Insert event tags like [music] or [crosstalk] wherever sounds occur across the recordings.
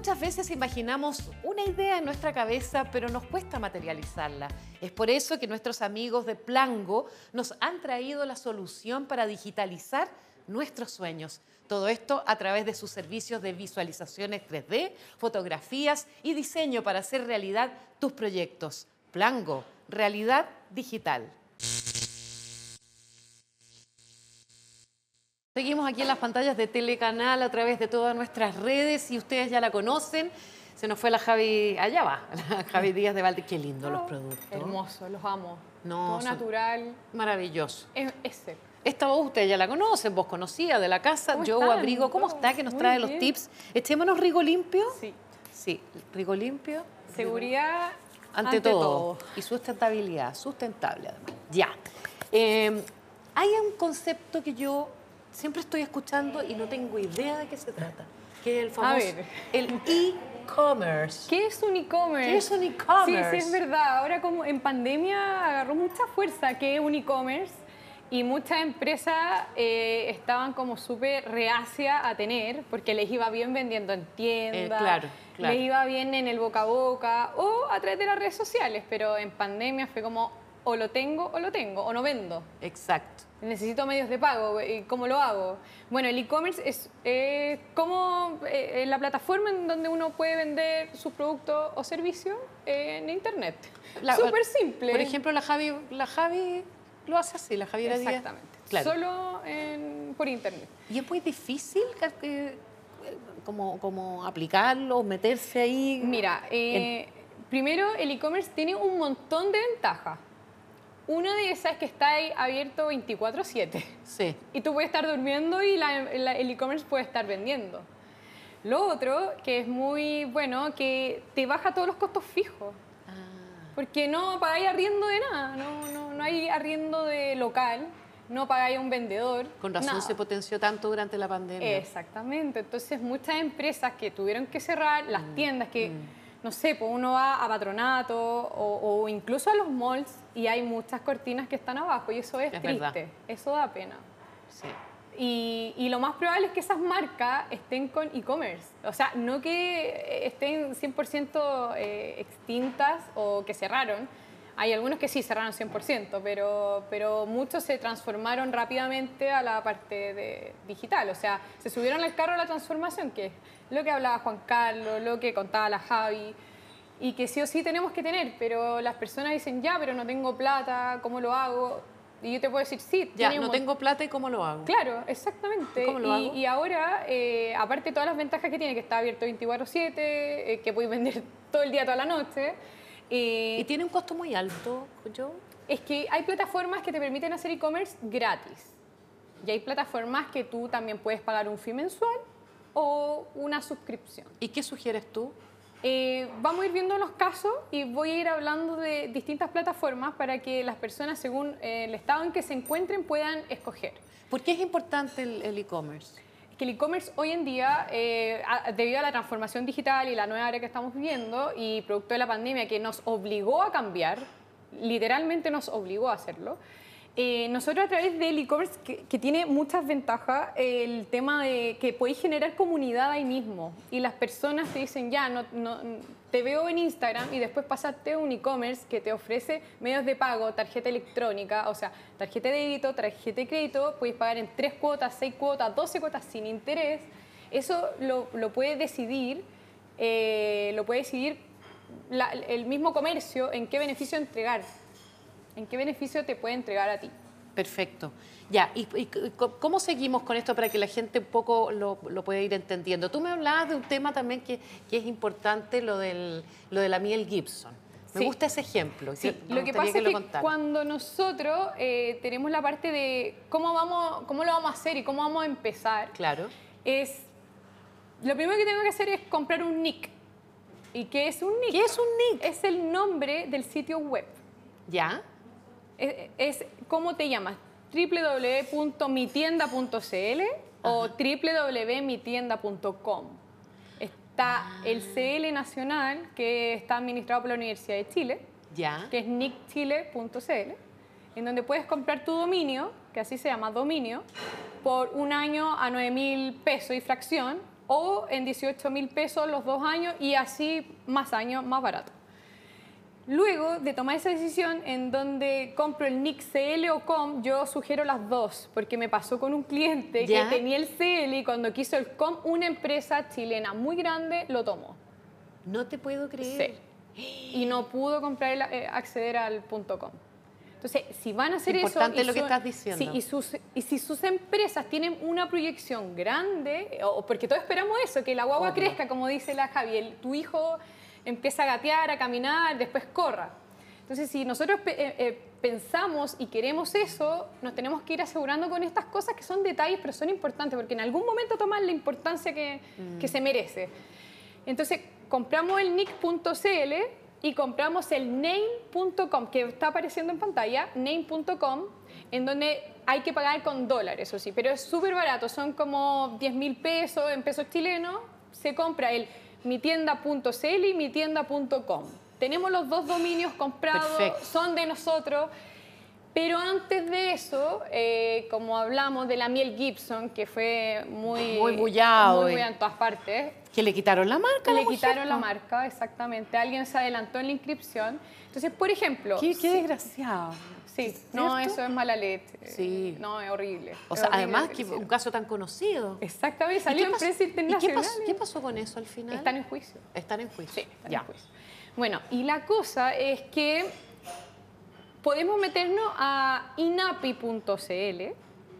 Muchas veces imaginamos una idea en nuestra cabeza, pero nos cuesta materializarla. Es por eso que nuestros amigos de Plango nos han traído la solución para digitalizar nuestros sueños. Todo esto a través de sus servicios de visualizaciones 3D, fotografías y diseño para hacer realidad tus proyectos. Plango, realidad digital. Seguimos aquí en las pantallas de Telecanal a través de todas nuestras redes y ustedes ya la conocen. Se nos fue la Javi, allá va, la Javi Díaz de Valde. Qué lindo los productos. Hermoso, los amo. No, Todo natural. Maravilloso. Es, es seco. Esta voz ustedes ya la conocen, vos conocía de la casa, ¿Cómo yo están? abrigo. ¿Cómo está? Que nos muy trae los tips. Echémonos rigo limpio. Sí. Sí, rigo limpio. Seguridad ante, todo. Y sustentabilidad, sustentable además. Ya. Eh, hay un concepto que yo siempre estoy escuchando y no tengo idea de qué se trata, que es el famoso el e-commerce. ¿Qué es un e-commerce? ¿Qué es un e-commerce? Sí, sí, es verdad. Ahora como en pandemia agarró mucha fuerza que es un e-commerce y muchas empresas eh, estaban como súper reacias a tener porque les iba bien vendiendo en tiendas, Eh, claro, claro. les iba bien en el boca a boca o a través de las redes sociales, pero en pandemia fue como o lo tengo o lo tengo o no vendo. Exacto. Necesito medios de pago. ¿y ¿Cómo lo hago? Bueno, el e-commerce es eh, como eh, la plataforma en donde uno puede vender sus productos o servicios en Internet. Súper simple. Por ejemplo, la Javi, la Javi lo hace así, la Javiera Díaz. Exactamente. Claro. Solo en- por Internet. Y es muy difícil eh, como, como aplicarlo, meterse ahí. Mira, eh, primero el e-commerce tiene un montón de ventajas. Una de esas es que está ahí abierto 24/7. Sí. Y tú puedes estar durmiendo y la- la- el e-commerce puede estar vendiendo. Lo otro, que es muy bueno, que te baja todos los costos fijos. Ah, Porque no pagáis arriendo de nada, no, no, no hay arriendo de local, no pagáis a un vendedor. Con razón nada. se potenció tanto durante la pandemia. Exactamente. Entonces, muchas empresas que tuvieron que cerrar, las Mm, tiendas que, no sé, pues uno va a patronato o, o incluso a los malls y hay muchas cortinas que están abajo y eso es, Es triste, verdad. eso da pena. Sí. Y, y lo más probable es que esas marcas estén con e-commerce. O sea, no que estén 100% eh, extintas o que cerraron. Hay algunos que sí cerraron 100%, pero, pero muchos se transformaron rápidamente a la parte de digital. O sea, se subieron al carro de la transformación, que es lo que hablaba Juan Carlos, lo que contaba la Javi, y que sí o sí tenemos que tener, pero las personas dicen, ya, pero no tengo plata, ¿cómo lo hago? Y yo te puedo decir, sí, Ya, no tengo plata y cómo lo hago. Claro, exactamente. ¿Cómo lo y, hago? y ahora, eh, aparte de todas las ventajas que tiene, que está abierto 24/7, eh, que podéis vender [laughs] todo el día, toda la noche, eh, ¿Y tiene un costo muy alto, yo? es que hay plataformas que te permiten hacer e-commerce gratis. Y hay plataformas que tú también puedes pagar un fee mensual o una suscripción. ¿Y qué sugieres tú? Eh, vamos a ir viendo los casos y voy a ir hablando de distintas plataformas para que las personas, según eh, el estado en que se encuentren, puedan escoger. ¿Por qué es importante el el e-commerce? Que el e-commerce hoy en día, eh, debido a la transformación digital y la nueva era que estamos viviendo y producto de la pandemia que nos obligó a cambiar, literalmente nos obligó a hacerlo, eh, nosotros a través del e-commerce, que, tiene muchas ventajas, el tema de que podéis generar comunidad ahí mismo y las personas te dicen, ya, no- te veo en Instagram y después pasaste un e-commerce que te ofrece medios de pago, tarjeta electrónica, o sea, tarjeta de débito, tarjeta de crédito, podéis pagar en tres cuotas, seis cuotas, 12 cuotas sin interés. Eso lo, lo puede decidir, eh, lo puede decidir el mismo comercio en qué beneficio entregar, en qué beneficio te puede entregar a ti. Perfecto. Ya, ¿y, cómo seguimos con esto para que la gente un poco lo, lo pueda ir entendiendo? Tú me hablabas de un tema también que, que es importante, lo, del, lo de la miel Gibson. Me Sí. gusta ese ejemplo. Sí, lo que pasa es que cuando nosotros eh, tenemos la parte de cómo, vamos, cómo lo vamos a hacer y cómo vamos a empezar, Claro. es lo primero que tengo que hacer es comprar un nick. ¿Y qué es un nick? ¿Qué es un nick? Es el nombre del sitio web. ¿Ya? Es, es cómo te llamas, www.mitienda.cl o www.mitienda.com. Está el CL Nacional, que está administrado por la Universidad de Chile, ¿Ya? que es nickchile.cl. en donde puedes comprar tu dominio, que así se llama dominio, por un año a 9 mil pesos y fracción, o en 18 mil pesos los dos años y así más años más barato. Luego de tomar esa decisión en donde compro el nick CL o COM, yo sugiero las dos, porque me pasó con un cliente que tenía el CL y cuando quiso el COM, una empresa chilena muy grande lo tomó. No te puedo creer. Sí. Y no pudo comprar eh, acceder al .com. Entonces, si van a hacer eso... Importante lo que estás diciendo. y, sus, y si sus empresas tienen una proyección grande, o, porque todos esperamos eso, que la guagua crezca, como dice la Javi, tu hijo empieza a gatear, a caminar, después corra. Entonces, si nosotros eh, eh, pensamos y queremos eso, nos tenemos que ir asegurando con estas cosas que son detalles, pero son importantes, porque en algún momento toman la importancia que, que se merece. Entonces, compramos el nick.cl y compramos el name.com, que está apareciendo en pantalla, name.com, en donde hay que pagar con dólares, eso sí, pero es súper barato, son como 10 mil pesos en pesos chilenos, se compra el mitienda.cl y mitienda.com. Tenemos los dos dominios comprados, son de nosotros. Pero antes de eso, eh, como hablamos de la miel Gibson, que fue muy... Muy bullado. Muy en todas partes. Que le quitaron la marca. Le quitaron la marca, exactamente. Alguien se adelantó en la inscripción. Entonces, por ejemplo... Qué, desgraciado. Sí, no, eso es mala leche. Sí. No, es horrible. O sea, además que un caso tan conocido. Exactamente, salió en prensa internacional. ¿Qué pasó, con eso al final? Están en juicio. Están en juicio. Sí, están en juicio. Bueno, y la cosa es que podemos meternos a inapi.cl,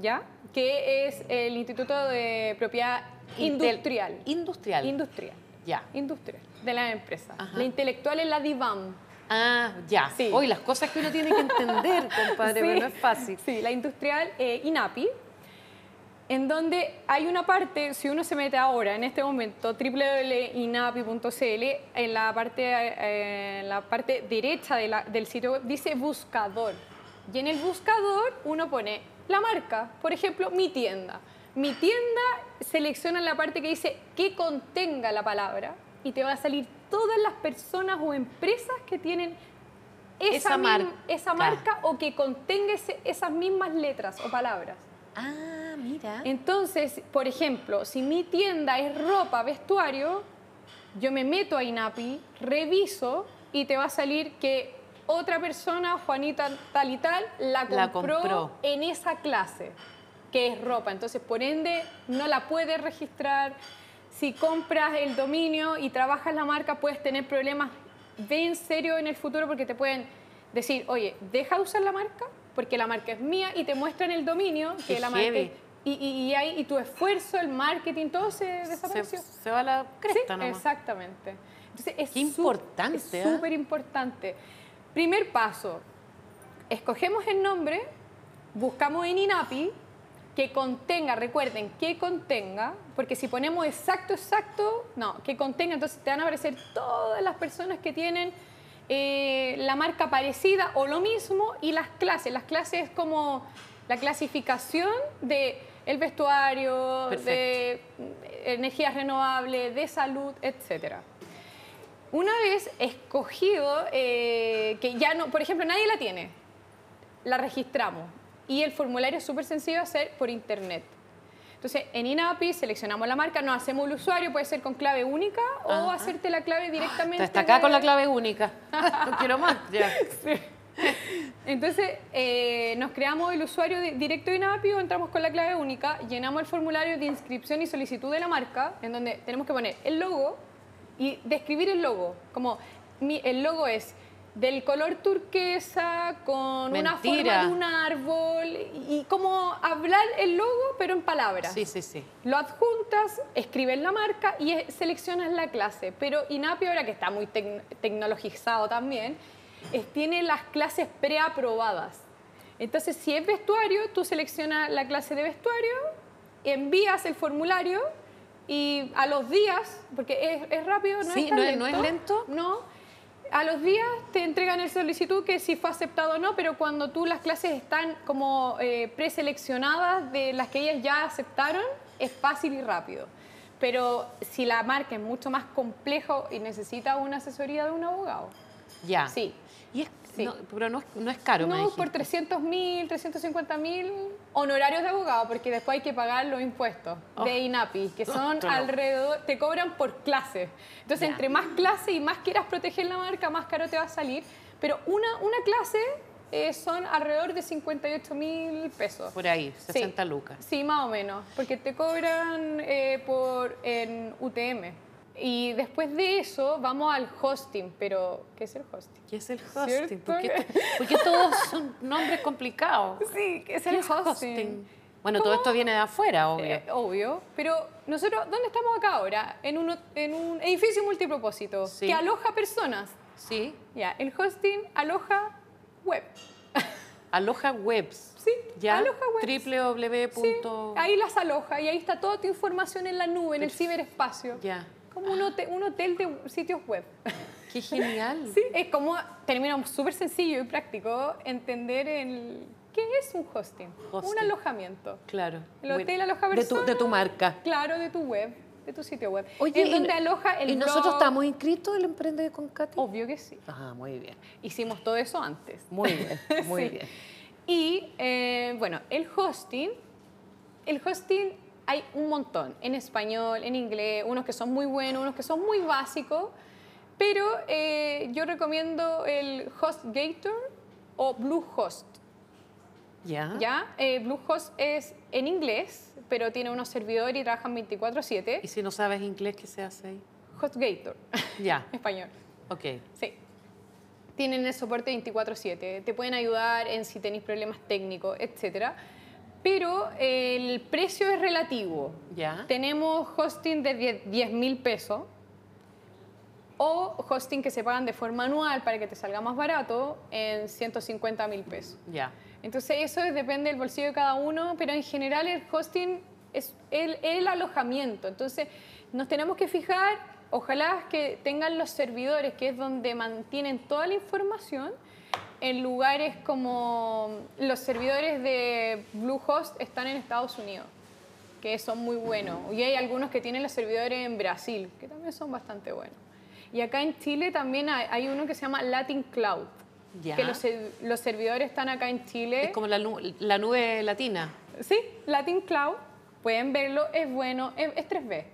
¿ya? Que es el Instituto de Propiedad Industrial. Industrial. Industrial. Ya. Industrial, de la empresa. La intelectual es la DIVAM. Ah, ya. Sí. Hoy las cosas que uno tiene que entender, [laughs] compadre, pero no es fácil. Sí, la industrial eh, INAPI, en donde hay una parte, si uno se mete ahora, en este momento, www.inapi.cl, en la parte, eh, en la parte derecha del sitio web dice buscador. Y en el buscador uno pone la marca, por ejemplo, mi tienda. Mi tienda selecciona la parte que dice que contenga la palabra y te va a salir todas las personas o empresas que tienen esa, marca. o que contenga esas mismas letras o palabras. Ah, mira. Entonces, por ejemplo, si mi tienda es ropa, vestuario, yo me meto a INAPI, reviso y te va a salir que otra persona, Juanita tal y tal, la compró, en esa clase, que es ropa. Entonces, por ende, no la puede registrar, si compras el dominio y trabajas la marca, puedes tener problemas de en serio en el futuro porque te pueden decir, oye, deja de usar la marca porque la marca es mía y te muestran el dominio que la marca y, y, y, tu esfuerzo, el marketing, todo se desapareció. Se, va a la cresta sí, Exactamente. Entonces es Qué importante. Es ¿eh? súper importante. Primer paso, escogemos el nombre, buscamos en INAPI que contenga, recuerden, que contenga, porque si ponemos exacto, exacto, no, que contenga, entonces te van a aparecer todas las personas que tienen eh, la marca parecida o lo mismo y las clases. Las clases es como la clasificación de el vestuario, de energías renovables, de salud, etc. Una vez escogido, eh, que ya no, por ejemplo, nadie la tiene, la registramos y el formulario es súper sencillo de hacer por internet. Entonces, en INAPI seleccionamos la marca, no hacemos el usuario, puede ser con clave única o hacerte la clave directamente. Está acá con la clave única. [laughs] no quiero más. Entonces, eh, nos creamos el usuario directo de INAPI o entramos con la clave única, llenamos el formulario de inscripción y solicitud de la marca, en donde tenemos que poner el logo y describir el logo. Como el logo es del color turquesa con una forma de un árbol y como hablar el logo pero en palabras. Sí, sí, sí. Lo adjuntas, escribes la marca y seleccionas la clase. Pero INAPI ahora que está muy tecnologizado también, tiene las clases preaprobadas. Entonces, si es vestuario, tú seleccionas la clase de vestuario, envías el formulario y a los días, porque es, rápido, no, es, no, lento, no es lento, no, a los días te entregan el solicitud que si fue aceptado o no, pero cuando tú las clases están como eh, preseleccionadas de las que ellas ya aceptaron, es fácil y rápido. Pero si la marca es mucho más complejo y necesita una asesoría de un abogado. Ya. Sí. Y Sí. No, pero no, es- no es caro, No, por 300 mil, 350 mil honorarios de abogado, porque después hay que pagar los impuestos Oh. de INAPI, que son Claro. alrededor, te cobran por clase. Entonces, entre más clase y más quieras proteger la marca, más caro te va a salir. Pero una, una clase eh, son alrededor de 58 mil pesos. Por ahí, Sí. 60 lucas. Sí, más o menos, porque te cobran eh, por en UTM. Y después de eso vamos al hosting, pero ¿qué es el hosting? ¿Qué es el hosting? ¿Por qué, to- por qué todos son nombres complicados? [laughs] Sí, ¿qué es ¿Qué el es hosting? Bueno, todo esto viene de afuera, obvio. Eh, obvio, pero nosotros, ¿dónde estamos acá ahora? En un, en un edificio multipropósito Sí. que aloja personas. sí, Ya, el hosting aloja web. [laughs] aloja webs. Sí, ¿Ya? aloja web. www. Sí, ahí las aloja y ahí está toda tu información en la nube, en el ciberespacio. Ya. Como un hotel, un hotel de sitios web. [laughs] Qué genial. Sí, es como, termina súper sencillo y práctico entender el, qué es un hosting. Un alojamiento. Claro. El hotel Bueno, aloja de tu, personas. de tu marca. Claro, de tu web, de tu sitio web. Oye, en y donde aloja el ¿Y nosotros estamos inscritos en el Emprende con Katy? Obvio que sí. Ah, muy bien. Hicimos todo eso antes. Muy bien, [laughs] muy Sí. bien. Y eh, bueno, el hosting, el hosting hay un montón, en español, en inglés, unos que son muy buenos, unos que son muy básicos, pero eh, yo recomiendo el HostGator o Bluehost. ¿Ya? ¿ya? Eh, Bluehost es en inglés, pero tiene unos servidores y trabajan 24/7. ¿Y si no sabes inglés, qué se hace ahí? HostGator, [laughs] Ya, español. ok. Sí. Tienen el soporte 24/7, te pueden ayudar en si tenéis problemas técnicos, etc. Pero el precio es relativo. ¿Ya? Tenemos hosting de 10 mil pesos o hosting que se pagan de forma anual para que te salga más barato en 150 mil pesos. Ya. Entonces eso es- depende del bolsillo de cada uno, pero en general el hosting es el, el alojamiento. Entonces nos tenemos que fijar, ojalá que tengan los servidores, que es donde mantienen toda la información, en lugares como los servidores de Bluehost están en Estados Unidos, que son muy buenos. Y hay algunos que tienen los servidores en Brasil, que también son bastante buenos. Y acá en Chile también hay, hay uno que se llama Latin Cloud, Ya. que los, los servidores están acá en Chile. Es como la, la nube latina. Sí, Latin Cloud, pueden verlo, es bueno, es, es 3B.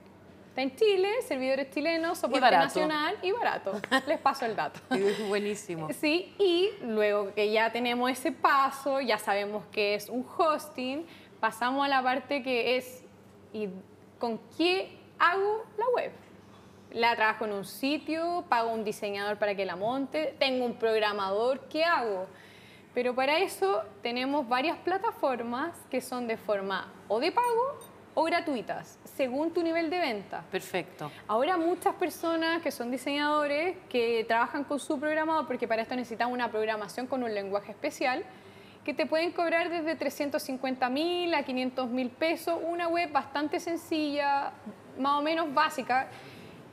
Está en Chile, servidores chilenos, soporte nacional y barato. Les paso el dato. [laughs] Es buenísimo. [laughs] Sí, y luego que ya tenemos ese paso, ya sabemos que es un hosting, pasamos a la parte que es ¿y con qué hago la web? La trabajo en un sitio, pago un diseñador para que la monte, tengo un programador, ¿qué hago? Pero para eso tenemos varias plataformas que son de forma o de pago o gratuitas, según tu nivel de venta. Perfecto. Ahora muchas personas que son diseñadores que trabajan con su programador, porque para esto necesitan una programación con un lenguaje especial, que te pueden cobrar desde 350 mil a 500 mil pesos, una web bastante sencilla, más o menos básica.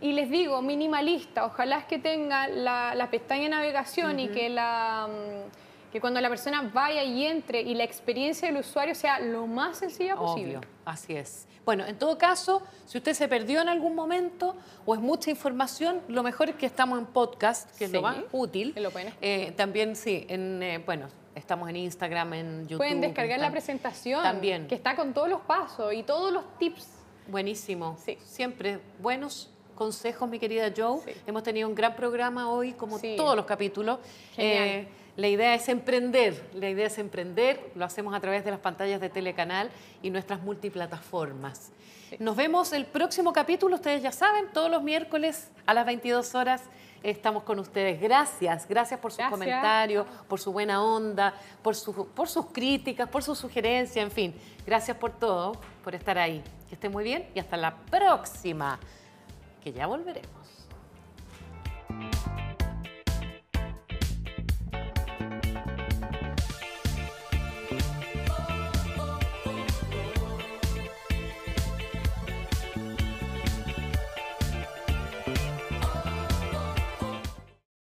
Y les digo, minimalista, ojalá es que tenga la, la pestaña de navegación y que, la, mm, que cuando la persona vaya y entre y la experiencia del usuario sea lo más sencilla posible. Así es. Bueno, en todo caso, si usted se perdió en algún momento o es mucha información, lo mejor es que estamos en podcast, que es lo más útil. lo. Eh, también sí, en, eh, bueno, estamos en Instagram, en YouTube. Pueden descargar la presentación, También. que está con todos los pasos y todos los tips. Buenísimo. Sí. Siempre buenos consejos, mi querida Joe. Sí. Hemos tenido un gran programa hoy, como Sí. todos los capítulos. Genial. Eh, la idea es emprender, la idea es emprender, lo hacemos a través de las pantallas de Telecanal y nuestras multiplataformas. Nos vemos el próximo capítulo, ustedes ya saben, todos los miércoles a las 22 horas estamos con ustedes. Gracias, gracias por sus Gracias. comentarios, por su buena onda, por, su- por sus críticas, por sus sugerencias, en fin. Gracias por todo, por estar ahí. Que estén muy bien y hasta la próxima, que ya volveremos.